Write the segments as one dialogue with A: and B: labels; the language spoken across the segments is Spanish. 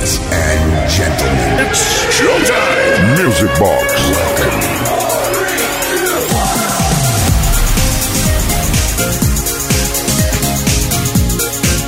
A: Ladies and gentlemen, it's showtime. Music Box. Welcome.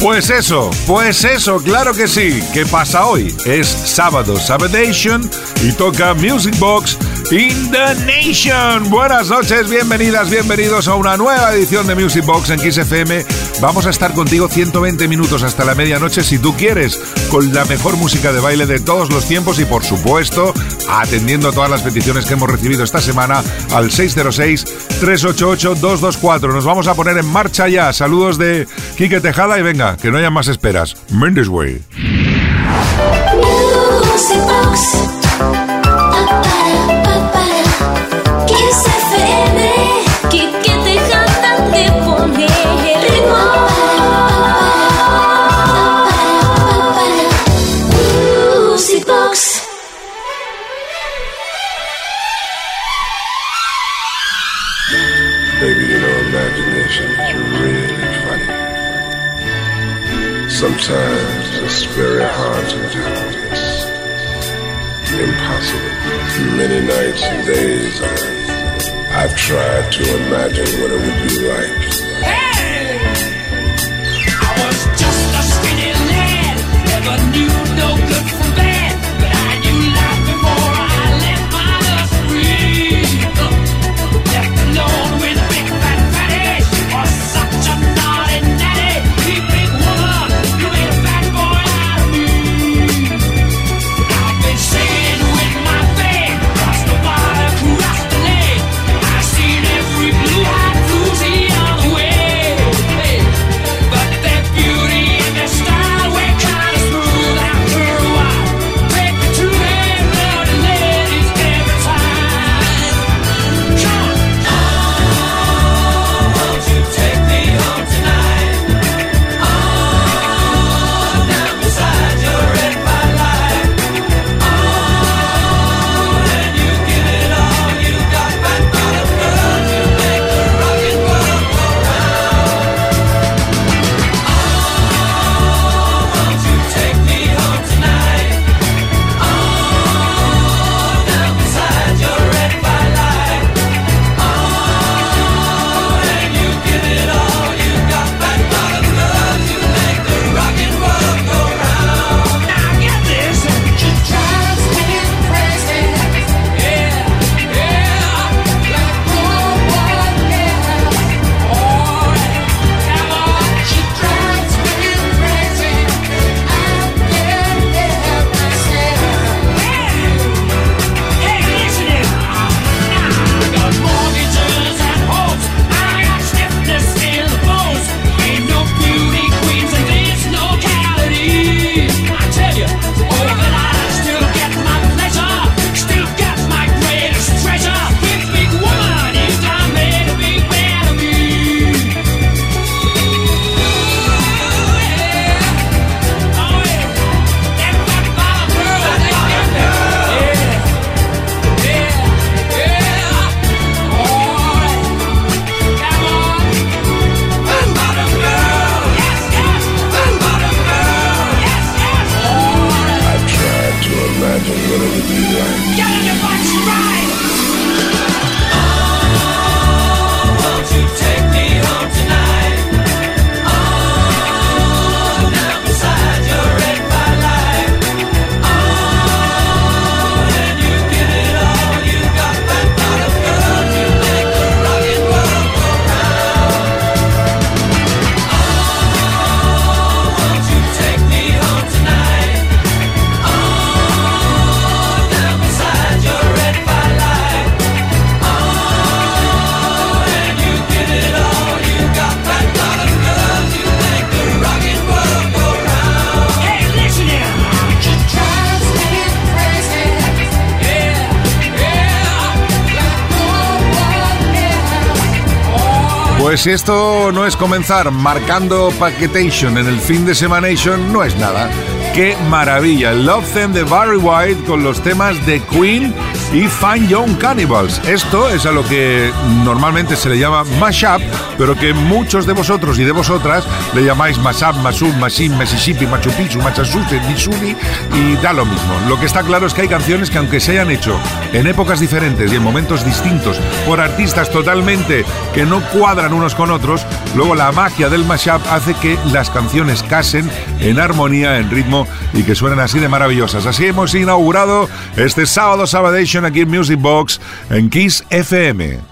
B: Pues eso, pues eso, claro que sí. ¿Qué pasa hoy? Es sábado, Sabadation y toca Music Box in the Nation. Buenas noches, bienvenidas, bienvenidos a una nueva edición de Music Box en XFM. Vamos a estar contigo 120 minutos hasta la medianoche si tú quieres, con la mejor música de baile de todos los tiempos y por supuesto atendiendo a todas las peticiones que hemos recibido esta semana al 606-388-224. Nos vamos a poner en marcha ya. Saludos de Quique Tejada y venga, que no haya más esperas. Mendes Way.
C: Sometimes it's very hard to do. this. impossible. Many nights and days I've tried to imagine what it would be like.
D: Hey! I was just a skinny lad, never knew
B: si esto no es comenzar marcando Paquetation en el fin de Semanation, no es nada. qué maravilla. Love Them de Barry White con los temas de Queen y Fine Young Cannibals. Esto es a lo que normalmente se le llama mashup, pero que muchos de vosotros y de vosotras le llamáis mashup, mashup, masim, Mississippi, Machu Picchu, Massachusetts, Missouri y da lo mismo. Lo que está claro es que hay canciones que aunque se hayan hecho en épocas diferentes y en momentos distintos por artistas totalmente que no cuadran unos con otros, luego la magia del mashup hace que las canciones casen en armonía, en ritmo y que suenen así de maravillosas. Así hemos inaugurado este sábado Sabadation aquí en Music Box en Kiss FM.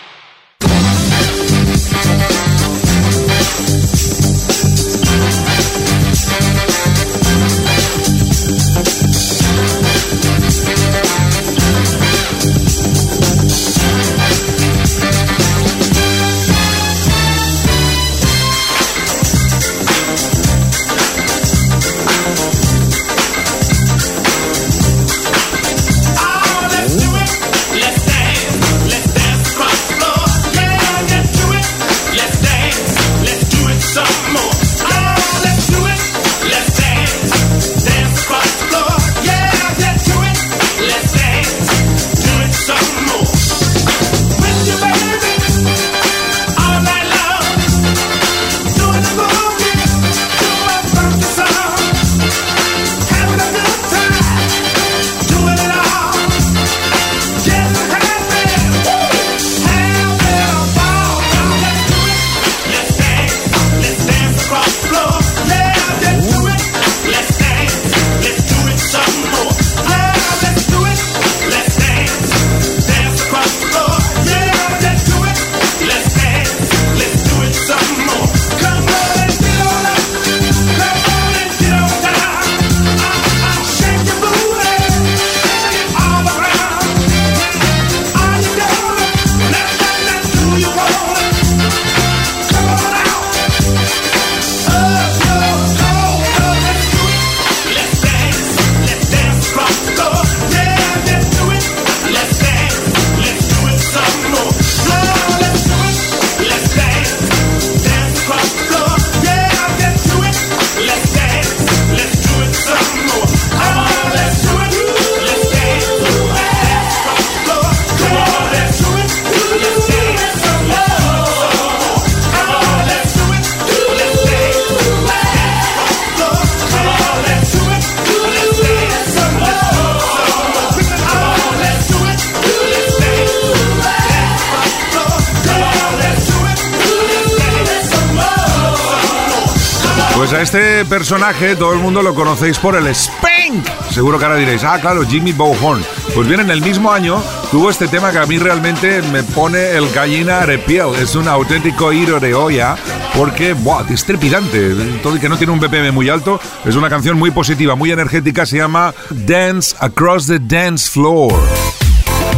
B: Personaje todo el mundo lo conocéis por el Spank. Seguro que ahora diréis, ah, claro, Jimmy Bowhorn. Pues bien, en el mismo año tuvo este tema que a mí realmente me pone el gallina de piel. Es un auténtico hilo de olla porque, ¡buah! Es trepidante. Todo y que no tiene un BPM muy alto, es una canción muy positiva, muy energética. Se llama Dance Across the Dance Floor.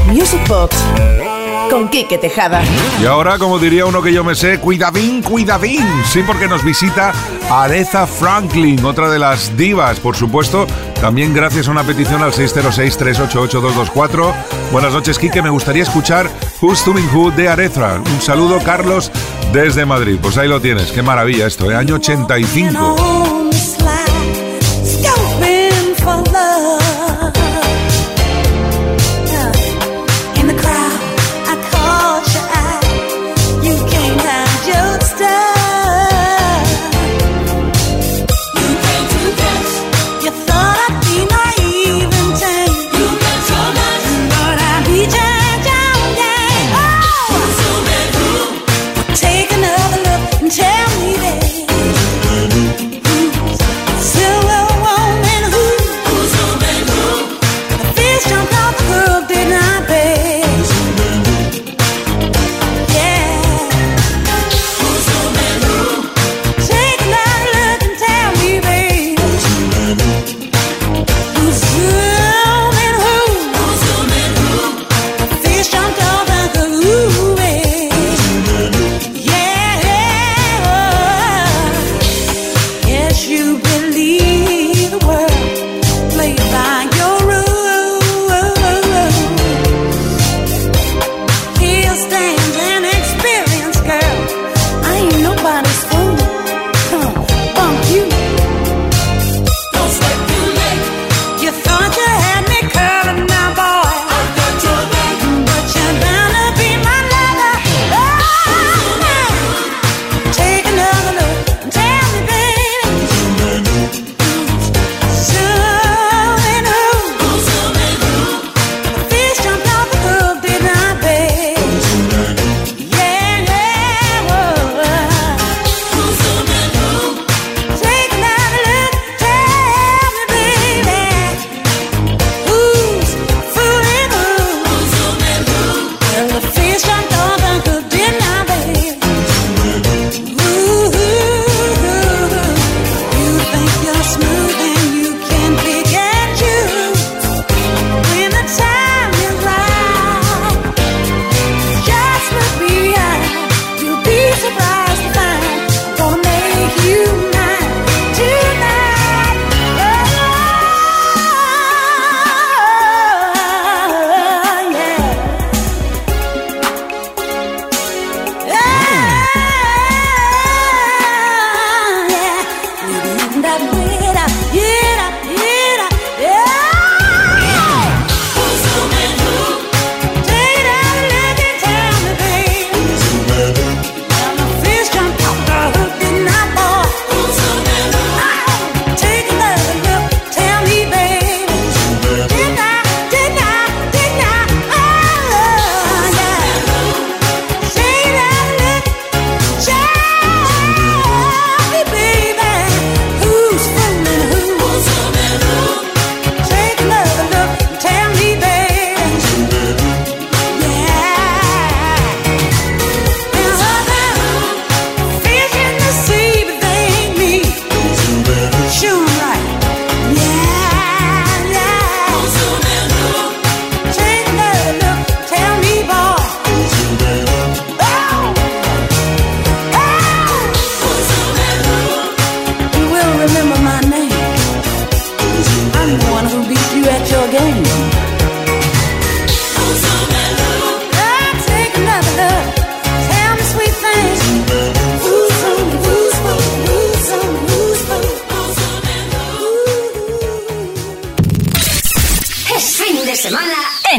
E: Music Box con Quique Tejada.
B: Y ahora, como diría uno que yo me sé, cuidadín, cuidadín. Sí, porque nos visita Aretha Franklin, otra de las divas, por supuesto. También gracias a una petición al 606-388-224. Buenas noches, Quique. Me gustaría escuchar Who's Doing Who de Aretha. Un saludo, Carlos, desde Madrid. Pues ahí lo tienes. Qué maravilla esto, ¿eh? Año 85.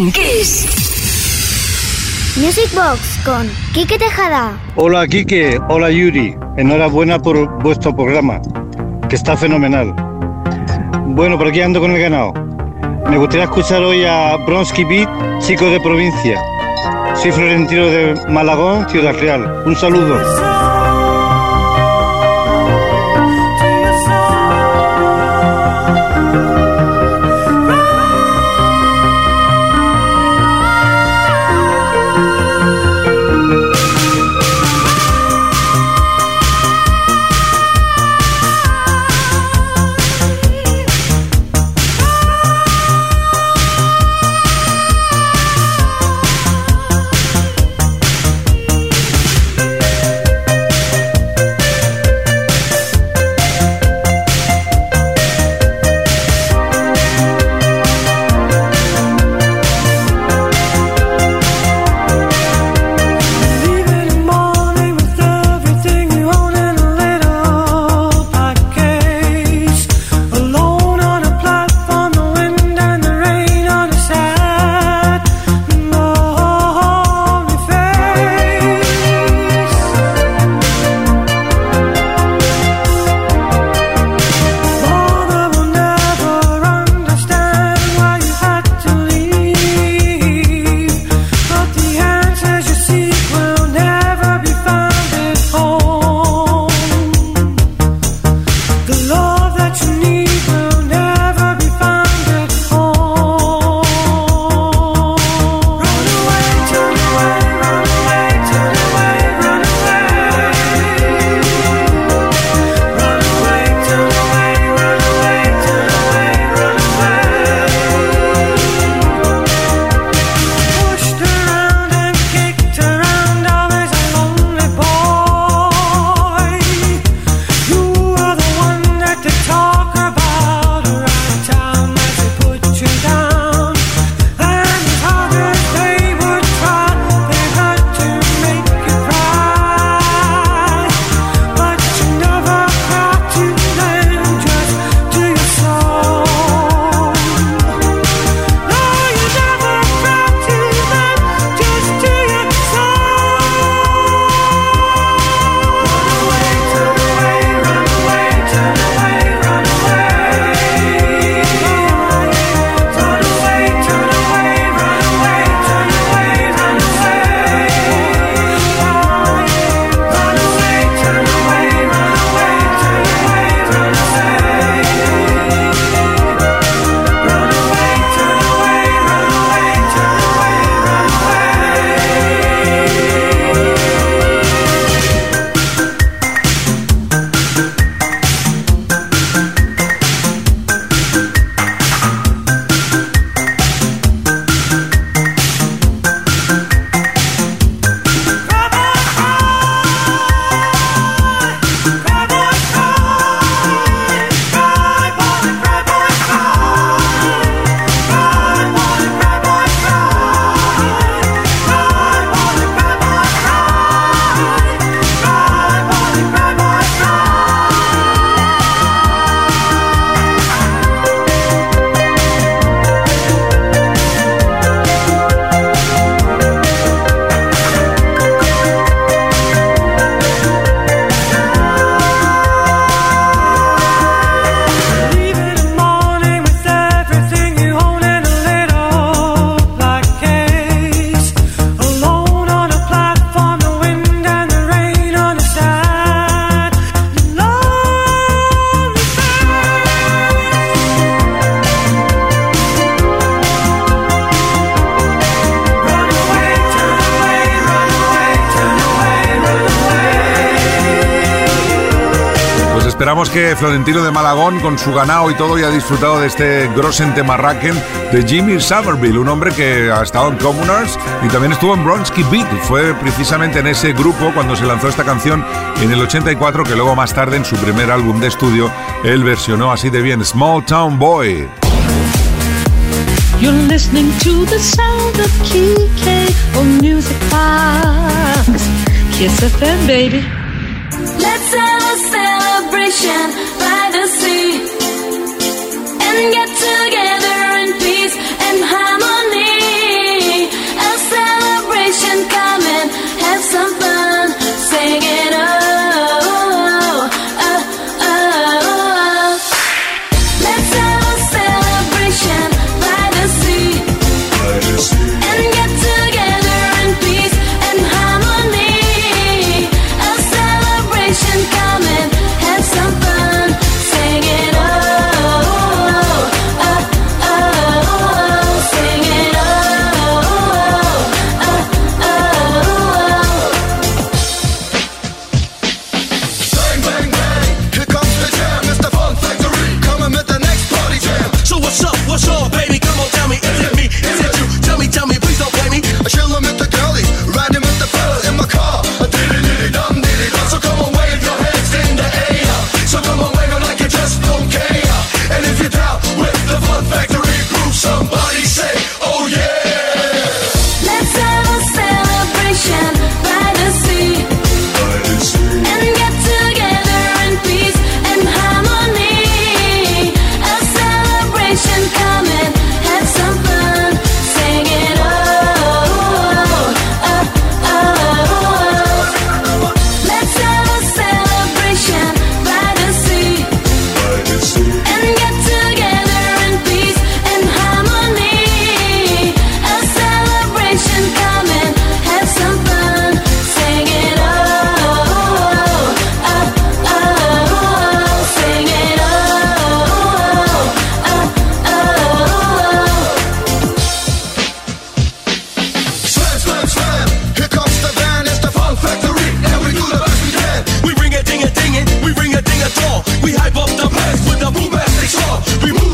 D: En Kiss.
F: Music Box con Kike Tejada.
G: Hola Kike, hola Yuri. Enhorabuena por vuestro programa, que está fenomenal. Bueno, por aquí ando con el ganado. Me gustaría escuchar hoy a Bronsky Beat, chico de provincia. Soy Florentino de Malagón, Ciudad Real. Un saludo.
B: Que Florentino de Malagón, con su ganado y todo, ya ha disfrutado de este Grossen Temarraken de Jimmy Somerville, un hombre que ha estado en Commoners y también estuvo en Bronsky Beat. Fue precisamente en ese grupo cuando se lanzó esta canción en el 84, que luego más tarde en su primer álbum de estudio él versionó así de bien, Small Town Boy. You're listening to the sound of on Music Box. Kiss FM, baby. Let's have a celebration by the sea and get together in peace and harmony.
H: We move.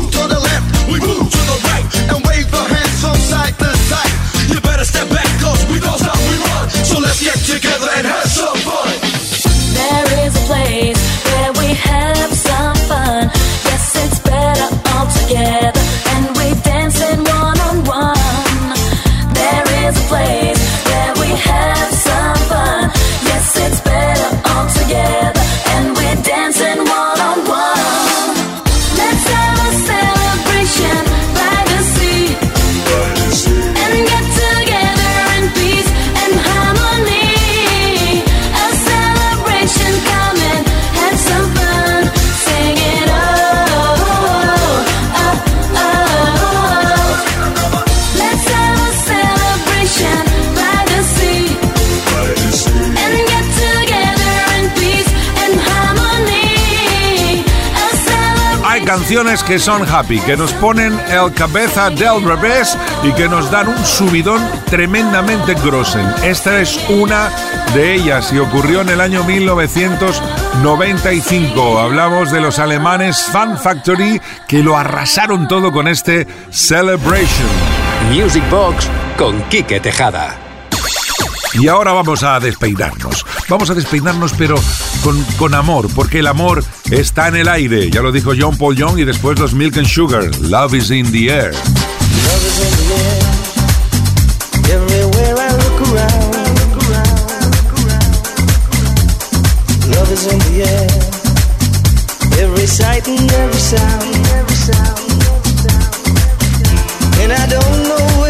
B: canciones que son happy, que nos ponen el cabeza del revés y que nos dan un subidón tremendamente grosen. Esta es una de ellas y ocurrió en el año 1995. Hablamos de los alemanes Fan Factory que lo arrasaron todo con este Celebration.
I: Music Box con Quique Tejada.
B: Y ahora vamos a despeinarnos. Vamos a despeinarnos pero con, con amor, porque el amor está en el aire. Ya lo dijo John Paul Young y después los Milk and Sugar. Love is in the air.
J: Love is in the air. Everywhere I look around. Love is in the air. Every sight and every sound, every sound, every sound, every sound. And I don't know.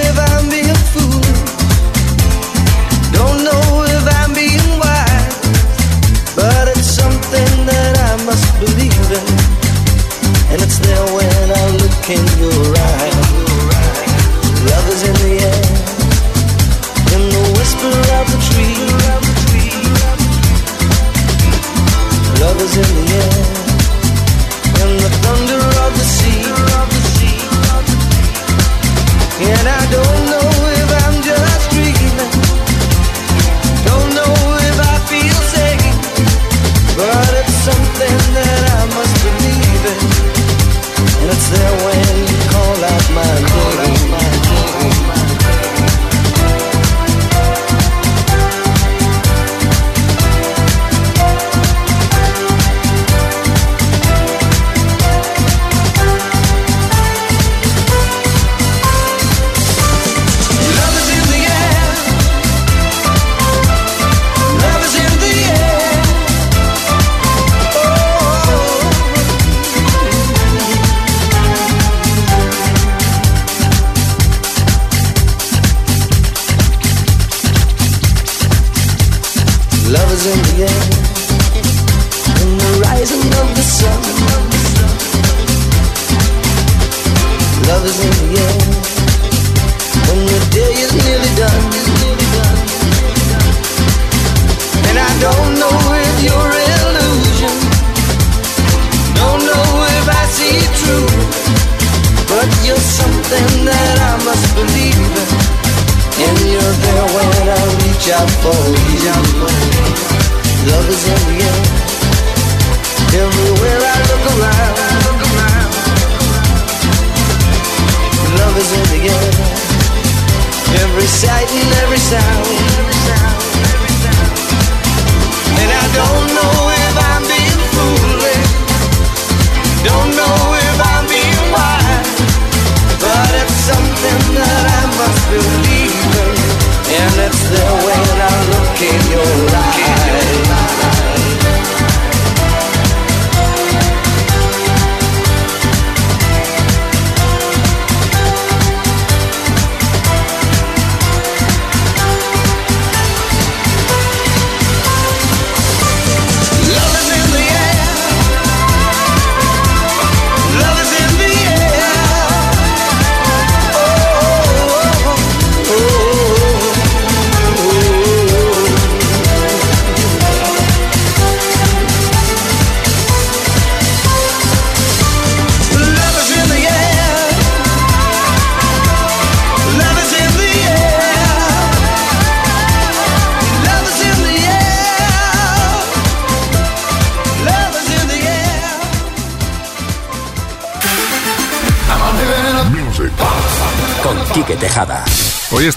J: in your eyes. Love is in the air, in the whisper of the tree. Love is in the air, in the thunder of the sea. And I don't.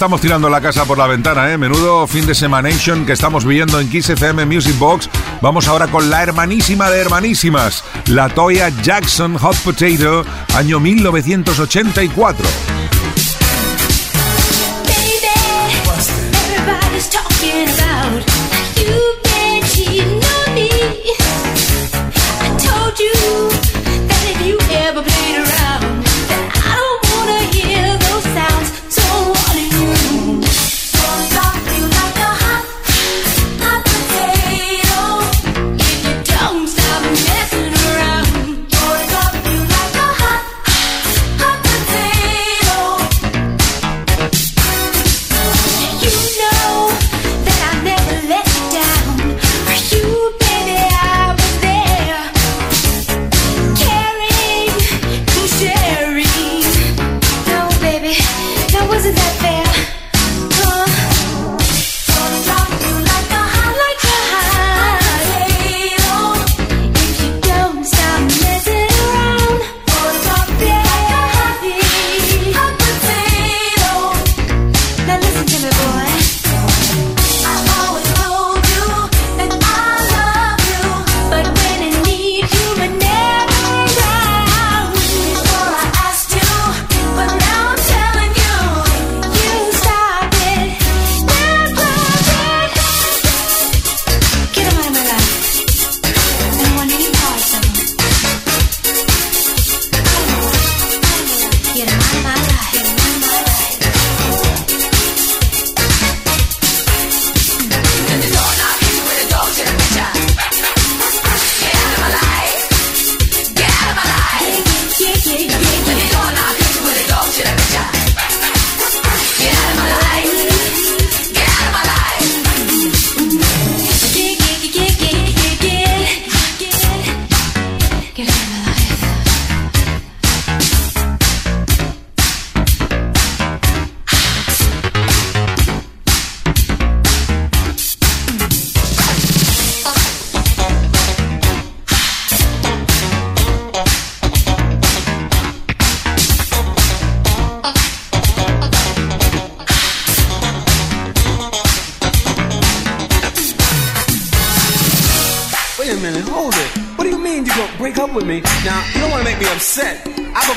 G: estamos tirando la casa por la ventana. ¿eh? Menudo fin de semanation que estamos viviendo en Kiss FM Music Box. Vamos ahora con la hermanísima de hermanísimas, la Toya Jackson Hot Potato, año 1984.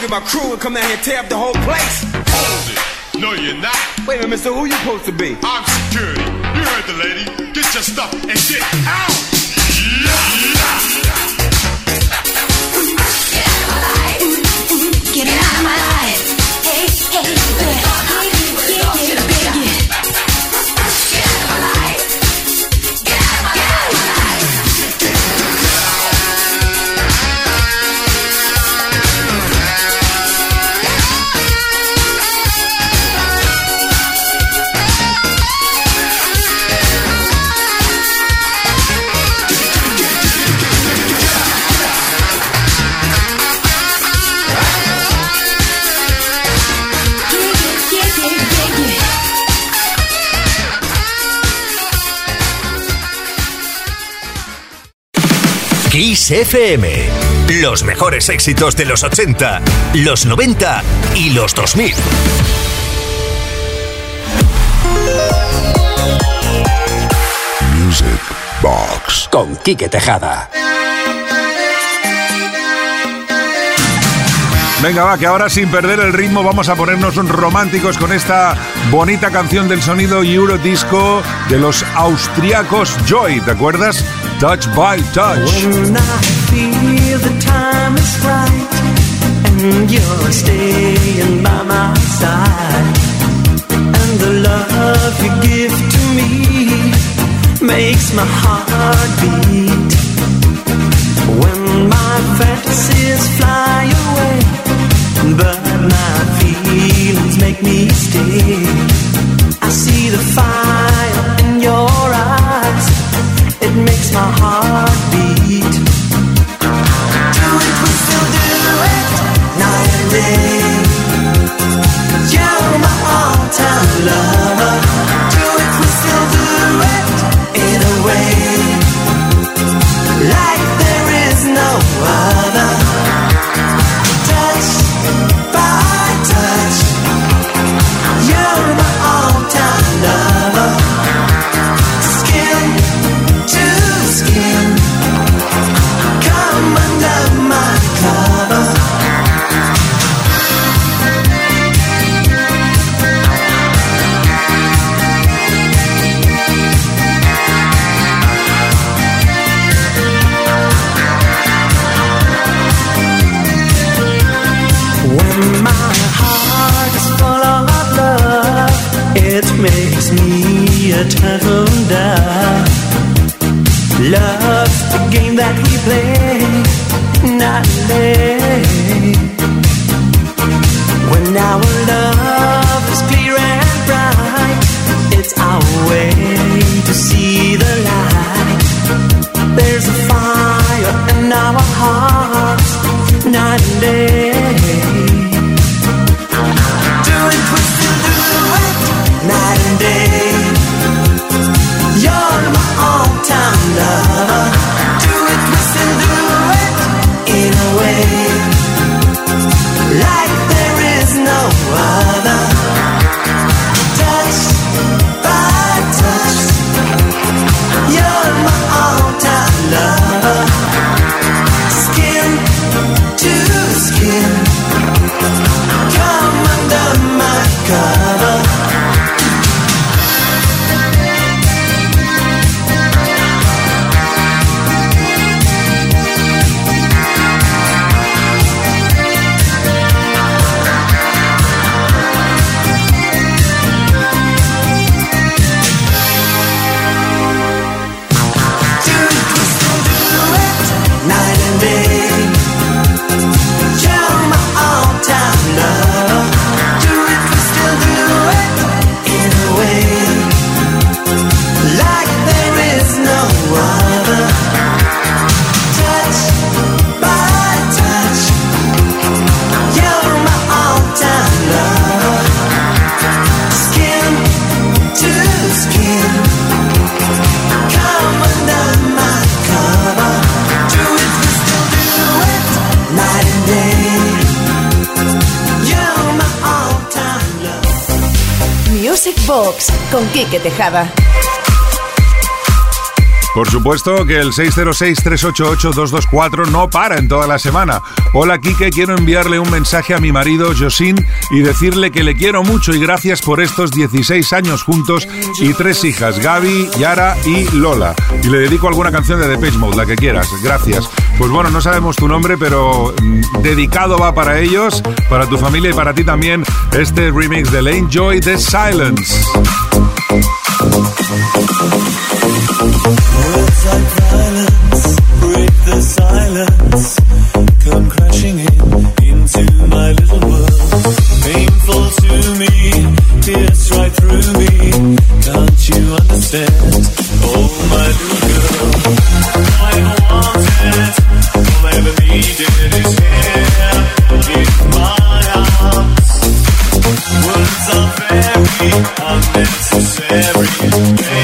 K: my
L: crew and come out here and tear up the
M: Kiss FM. Los mejores éxitos de los 80, los 90 y los 2000.
A: Music Box
I: con Quique Tejada.
B: Venga, va, que ahora sin perder el ritmo vamos a ponernos románticos con esta bonita canción del sonido Eurodisco de los austriacos Joy, ¿te acuerdas? Touch by Touch.
N: When I feel the time is right and you're staying by my side, and the love you give to me makes my heart beat. When my fantasies fly away, but my feelings make me stay. I see the fire makes my heart beat. Do it, we still do it, night and day. My heart is full of love, it makes me a dove. Love's the game that we play,
E: Box con Quique Tejada.
B: Por supuesto que el 606-388-224 no para en toda la semana. Hola Kike, quiero enviarle un mensaje a mi marido Josin y decirle que le quiero mucho y gracias por estos 16 años juntos y tres hijas, Gaby, Yara y Lola. Y le dedico alguna canción de Depeche Mode, la que quieras. Gracias. Pues bueno, no sabemos tu nombre, pero mm, dedicado va para ellos, para tu familia y para ti también este remix
N: like violence break the silence. Oh, my little girl. Unnecessary.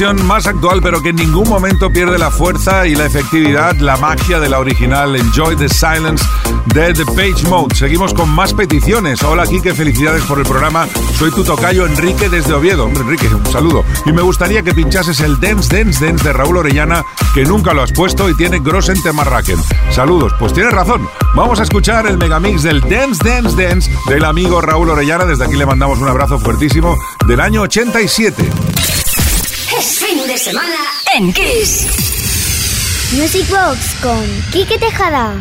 B: Más actual, pero que en ningún momento pierde la fuerza y la efectividad, la magia de la original Enjoy the Silence de The Page Mode. Seguimos con más peticiones. Hola, Kike, felicidades por el programa. Soy tu tocayo Enrique desde Oviedo. Hombre, Enrique, un saludo. Y me gustaría que pinchases el Dance Dance Dance de Raúl Orellana, que nunca lo has puesto y tiene Grossen Temarraken. Saludos. Pues tienes razón. Vamos a escuchar el megamix del Dance Dance Dance del amigo Raúl Orellana. Desde aquí le mandamos un abrazo fuertísimo del año 87
O: fin de semana en Kiss.
F: Music Box con Kike Tejada.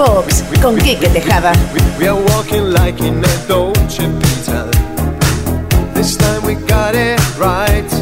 E: Box con Tejada.
L: We are walking like in a Dolce Vita. This time we got it right.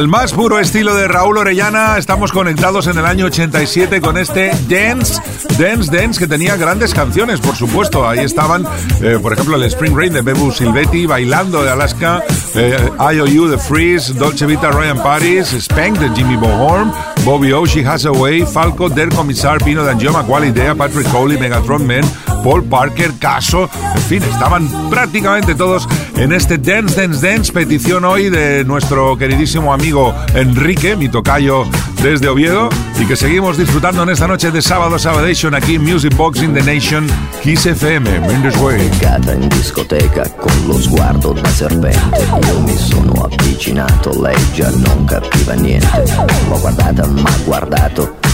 B: Al más puro estilo de Raúl Orellana, estamos conectados en el año 87 con este Dance, Dance, Dance, que tenía grandes canciones, por supuesto. Ahí estaban, eh, por ejemplo, el Spring Rain de Bebu Silvetti, Bailando de Alaska, eh, IOU de Freeze, Dolce Vita Ryan Paris, Spank de Jimmy Bohorn, Bobby O, She Has a Way, Falco, Der Commissar, Pino D'Angioma, Qualidea, Patrick Coley, Megatron Man, Paul Parker, Caso, en fin, estaban prácticamente todos en este Dance, Dance, Dance, petición hoy de nuestro queridísimo amigo Enrique, mi tocayo desde Oviedo, y que seguimos disfrutando en esta noche de sábado Sabadation aquí en Music Box in the Nation, Kiss FM, Mendes Way.
P: In discoteca con lo sguardo da serpente. Io mi sono avvicinato, lei non capiva niente. Guardata, m'ha guardato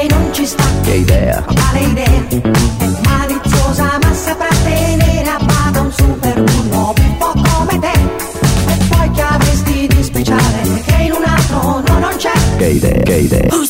Q: non ci sta.
P: che idea
Q: Quale idea? È maliziosa ma saprà tenere a bada un super bullo un po' come te. E poi che avresti di speciale che in un altro no non c'è.
P: Che idea, che idea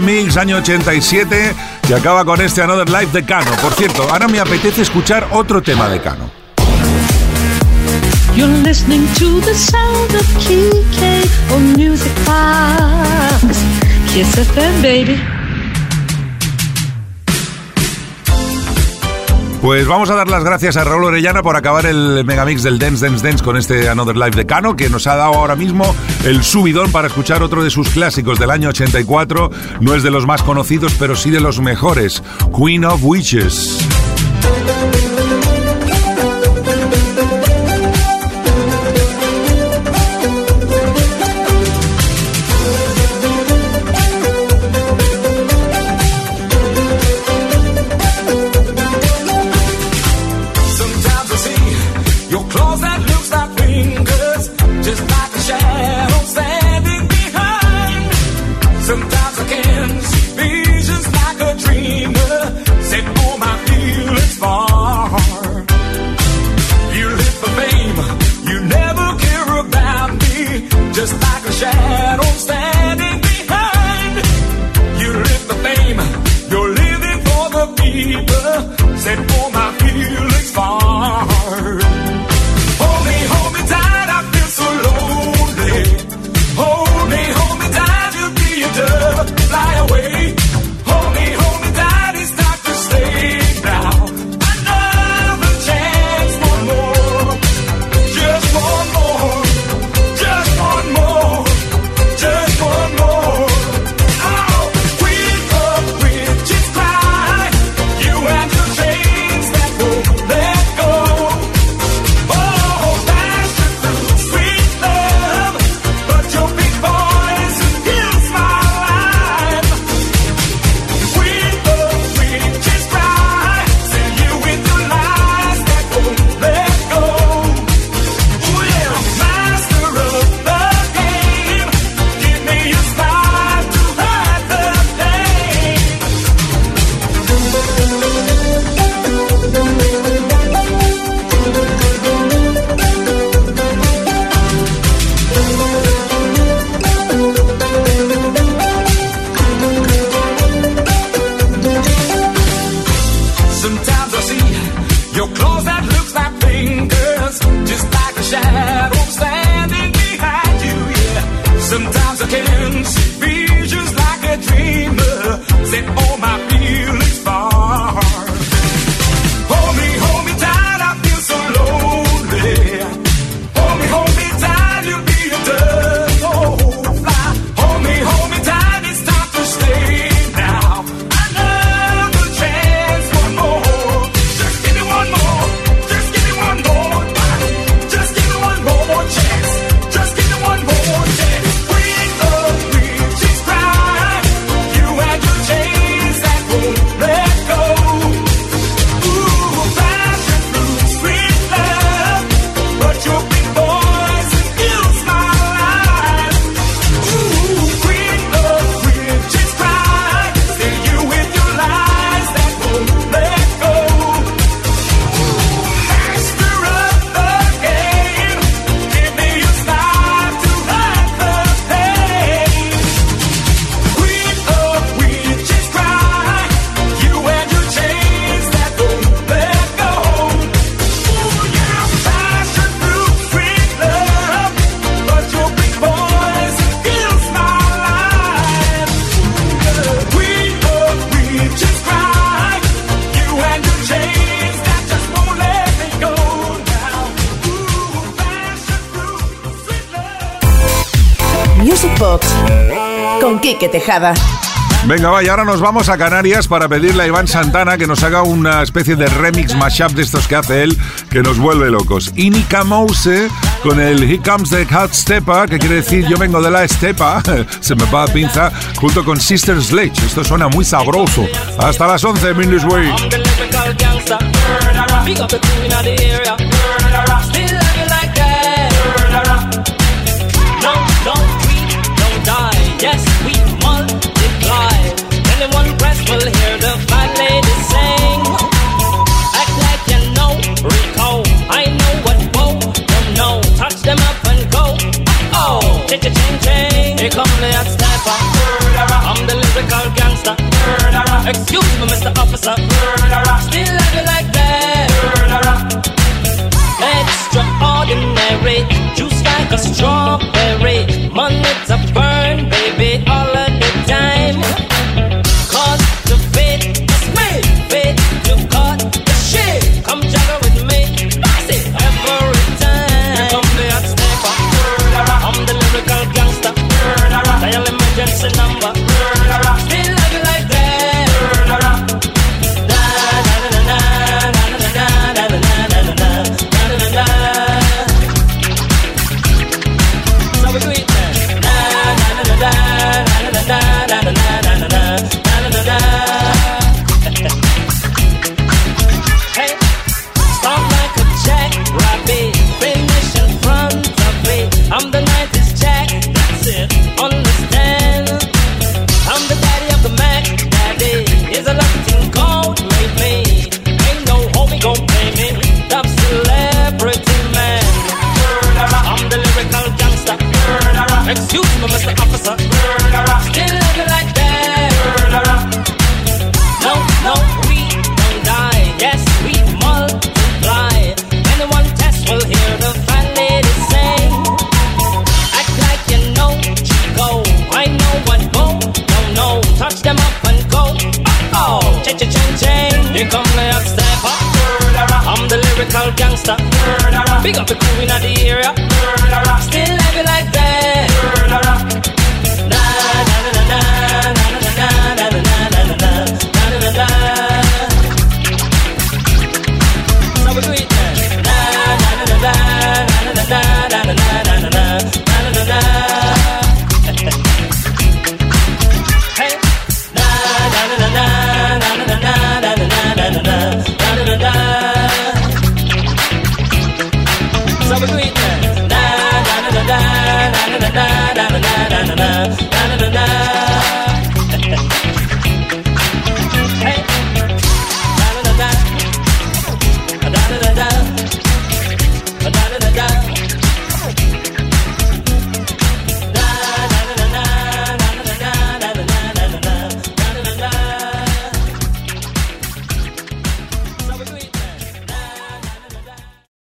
B: Mix, año 87, que acaba con este Another Life de Cano. Por cierto, ahora me apetece escuchar otro tema de Cano. Pues vamos a dar las gracias a Raúl Orellana por acabar el megamix del Dance Dance Dance con este Another Life de Cano, que nos ha dado ahora mismo el subidón para escuchar otro de sus clásicos del año 84. No es de los más conocidos, pero sí de los mejores, Queen of Witches.
E: Con Quique Tejada.
B: Venga, vaya, ahora nos vamos a Canarias para pedirle a Iván Santana que nos haga una especie de remix mashup de estos que hace él, que nos vuelve locos. Y Mouse con el He Comes the Hot Stepa, que quiere decir yo vengo de la estepa, se me va a pinza, junto con Sister Sledge. Esto suena muy sabroso. Hasta las 11, Minus Way.
R: Yes, we multiply. Anyone press will hear the fat lady sing. Act like you know, recall. I know what woe, don't know. Touch them up and go. Oh, ching ching ching ching. Here come the hot sniper. I'm the lyrical gangster. Excuse me, Mr. Officer. Still love you like that. Extraordinary, juice like a strawberry. Money to burn.